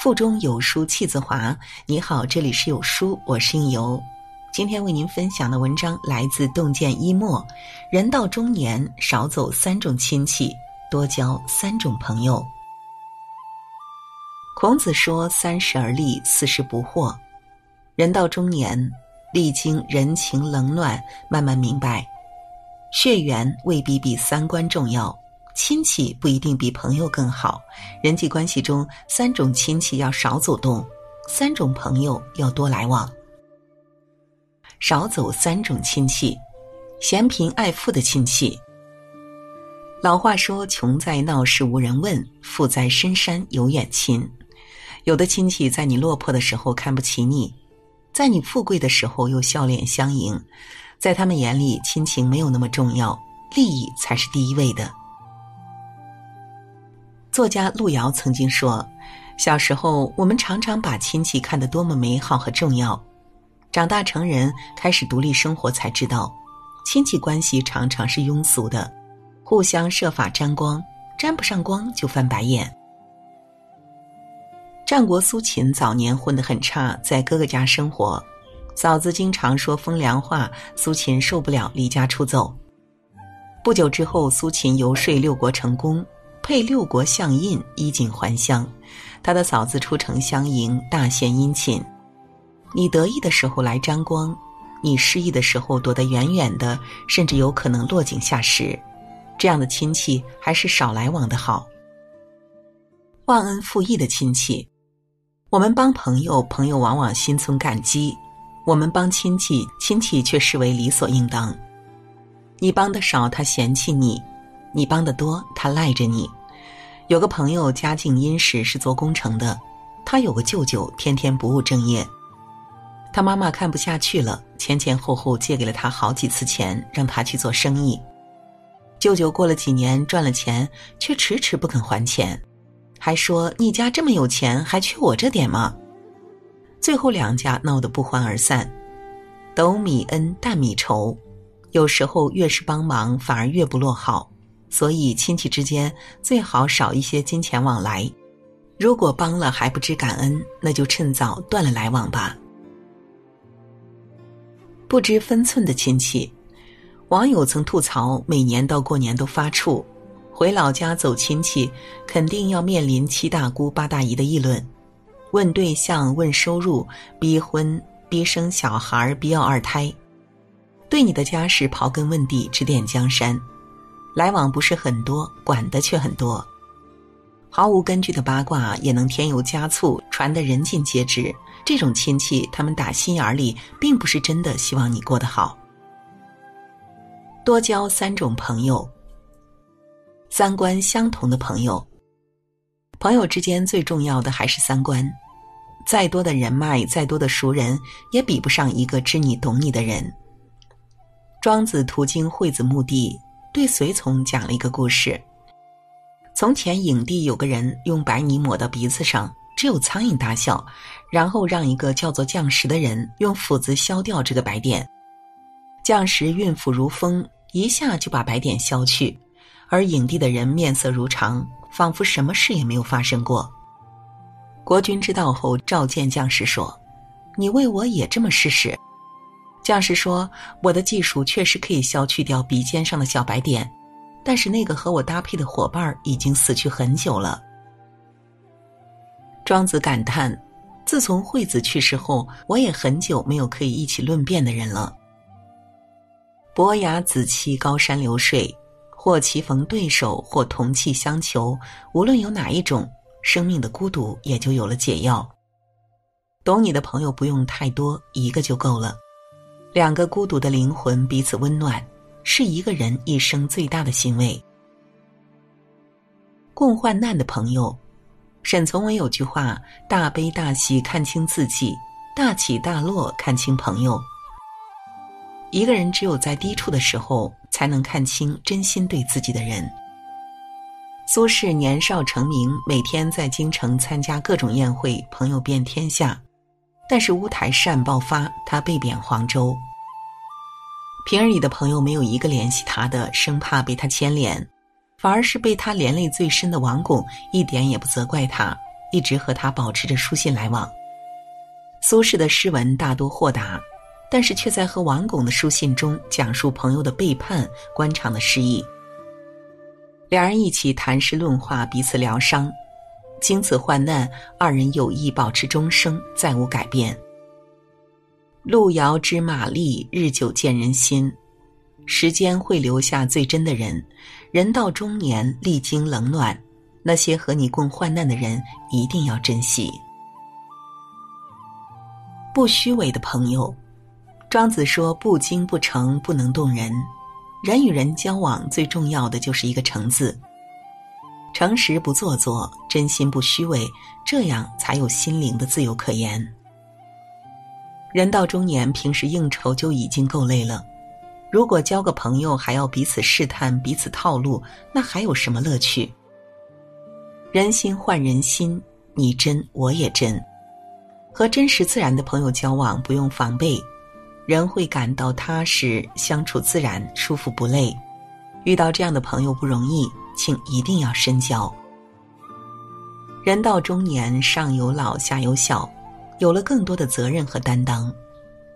腹中有书气自华。你好，这里是有书，我是应由。今天为您分享的文章来自洞见一墨。人到中年，少走三种亲戚，多交三种朋友。孔子说：“三十而立，四十不惑。”人到中年，历经人情冷暖，慢慢明白，血缘未必比三观重要。亲戚不一定比朋友更好，人际关系中三种亲戚要少走动，三种朋友要多来往。少走三种亲戚，嫌贫爱富的亲戚。老话说：“穷在闹市无人问，富在深山有远亲。”有的亲戚在你落魄的时候看不起你，在你富贵的时候又笑脸相迎，在他们眼里，亲情没有那么重要，利益才是第一位的。作家路遥曾经说：“小时候，我们常常把亲戚看得多么美好和重要；长大成人，开始独立生活，才知道，亲戚关系常常是庸俗的，互相设法沾光，沾不上光就翻白眼。”战国苏秦早年混得很差，在哥哥家生活，嫂子经常说风凉话，苏秦受不了，离家出走。不久之后，苏秦游说六国成功。配六国相印，衣锦还乡。他的嫂子出城相迎，大献殷勤。你得意的时候来沾光，你失意的时候躲得远远的，甚至有可能落井下石。这样的亲戚还是少来往的好。忘恩负义的亲戚，我们帮朋友，朋友往往心存感激；我们帮亲戚，亲戚却视为理所应当。你帮的少，他嫌弃你。你帮的多，他赖着你。有个朋友家境殷实，是做工程的。他有个舅舅，天天不务正业。他妈妈看不下去了，前前后后借给了他好几次钱，让他去做生意。舅舅过了几年赚了钱，却迟迟不肯还钱，还说：“你家这么有钱，还缺我这点吗？”最后两家闹得不欢而散。斗米恩，担米仇，有时候越是帮忙，反而越不落好。所以，亲戚之间最好少一些金钱往来。如果帮了还不知感恩，那就趁早断了来往吧。不知分寸的亲戚，网友曾吐槽：每年到过年都发怵，回老家走亲戚，肯定要面临七大姑八大姨的议论，问对象、问收入、逼婚、逼生小孩、逼要二胎，对你的家事刨根问底，指点江山。来往不是很多，管的却很多，毫无根据的八卦也能添油加醋，传得人尽皆知。这种亲戚，他们打心眼里并不是真的希望你过得好。多交三种朋友，三观相同的朋友。朋友之间最重要的还是三观，再多的人脉，再多的熟人，也比不上一个知你懂你的人。庄子途经惠子墓地。对随从讲了一个故事。从前，影帝有个人用白泥抹到鼻子上，只有苍蝇大小，然后让一个叫做匠石的人用斧子削掉这个白点。匠石运斧如风，一下就把白点削去，而影帝的人面色如常，仿佛什么事也没有发生过。国君知道后，召见匠石说：“你为我也这么试试。”将士说：“我的技术确实可以消去掉鼻尖上的小白点，但是那个和我搭配的伙伴已经死去很久了。”庄子感叹：“自从惠子去世后，我也很久没有可以一起论辩的人了。”伯牙子期高山流水，或棋逢对手，或同气相求，无论有哪一种，生命的孤独也就有了解药。懂你的朋友不用太多，一个就够了。两个孤独的灵魂彼此温暖，是一个人一生最大的欣慰。共患难的朋友，沈从文有句话：“大悲大喜看清自己，大起大落看清朋友。”一个人只有在低处的时候，才能看清真心对自己的人。苏轼年少成名，每天在京城参加各种宴会，朋友遍天下。但是乌台诗案爆发，他被贬黄州。平日里的朋友没有一个联系他的，生怕被他牵连，反而是被他连累最深的王巩一点也不责怪他，一直和他保持着书信来往。苏轼的诗文大多豁达，但是却在和王巩的书信中讲述朋友的背叛、官场的失意。两人一起谈诗论画，彼此疗伤。经此患难，二人有意保持终生，再无改变。路遥知马力，日久见人心。时间会留下最真的人。人到中年，历经冷暖，那些和你共患难的人，一定要珍惜。不虚伪的朋友，庄子说：“不精不诚，不能动人。”人与人交往，最重要的就是一个“诚”字。诚实不做作，真心不虚伪，这样才有心灵的自由可言。人到中年，平时应酬就已经够累了。如果交个朋友还要彼此试探、彼此套路，那还有什么乐趣？人心换人心，你真我也真。和真实自然的朋友交往，不用防备，人会感到踏实，相处自然，舒服不累。遇到这样的朋友不容易，请一定要深交。人到中年，上有老，下有小，有了更多的责任和担当。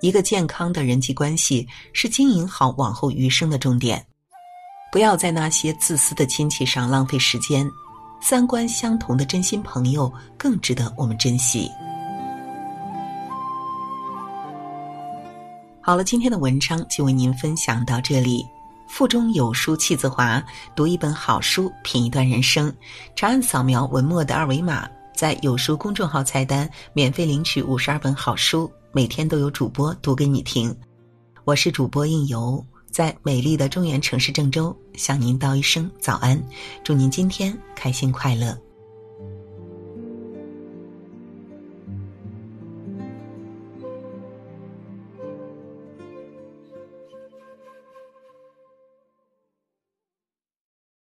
一个健康的人际关系是经营好往后余生的重点，不要在那些自私的亲戚上浪费时间，三观相同的真心朋友更值得我们珍惜。好了，今天的文章就为您分享到这里。腹中有书气自华，读一本好书，品一段人生。长按扫描文末的二维码，在有书公众号菜单免费领取五十二本好书。每天都有主播读给你听，我是主播应由，在美丽的中原城市郑州向您道一声早安，祝您今天开心快乐。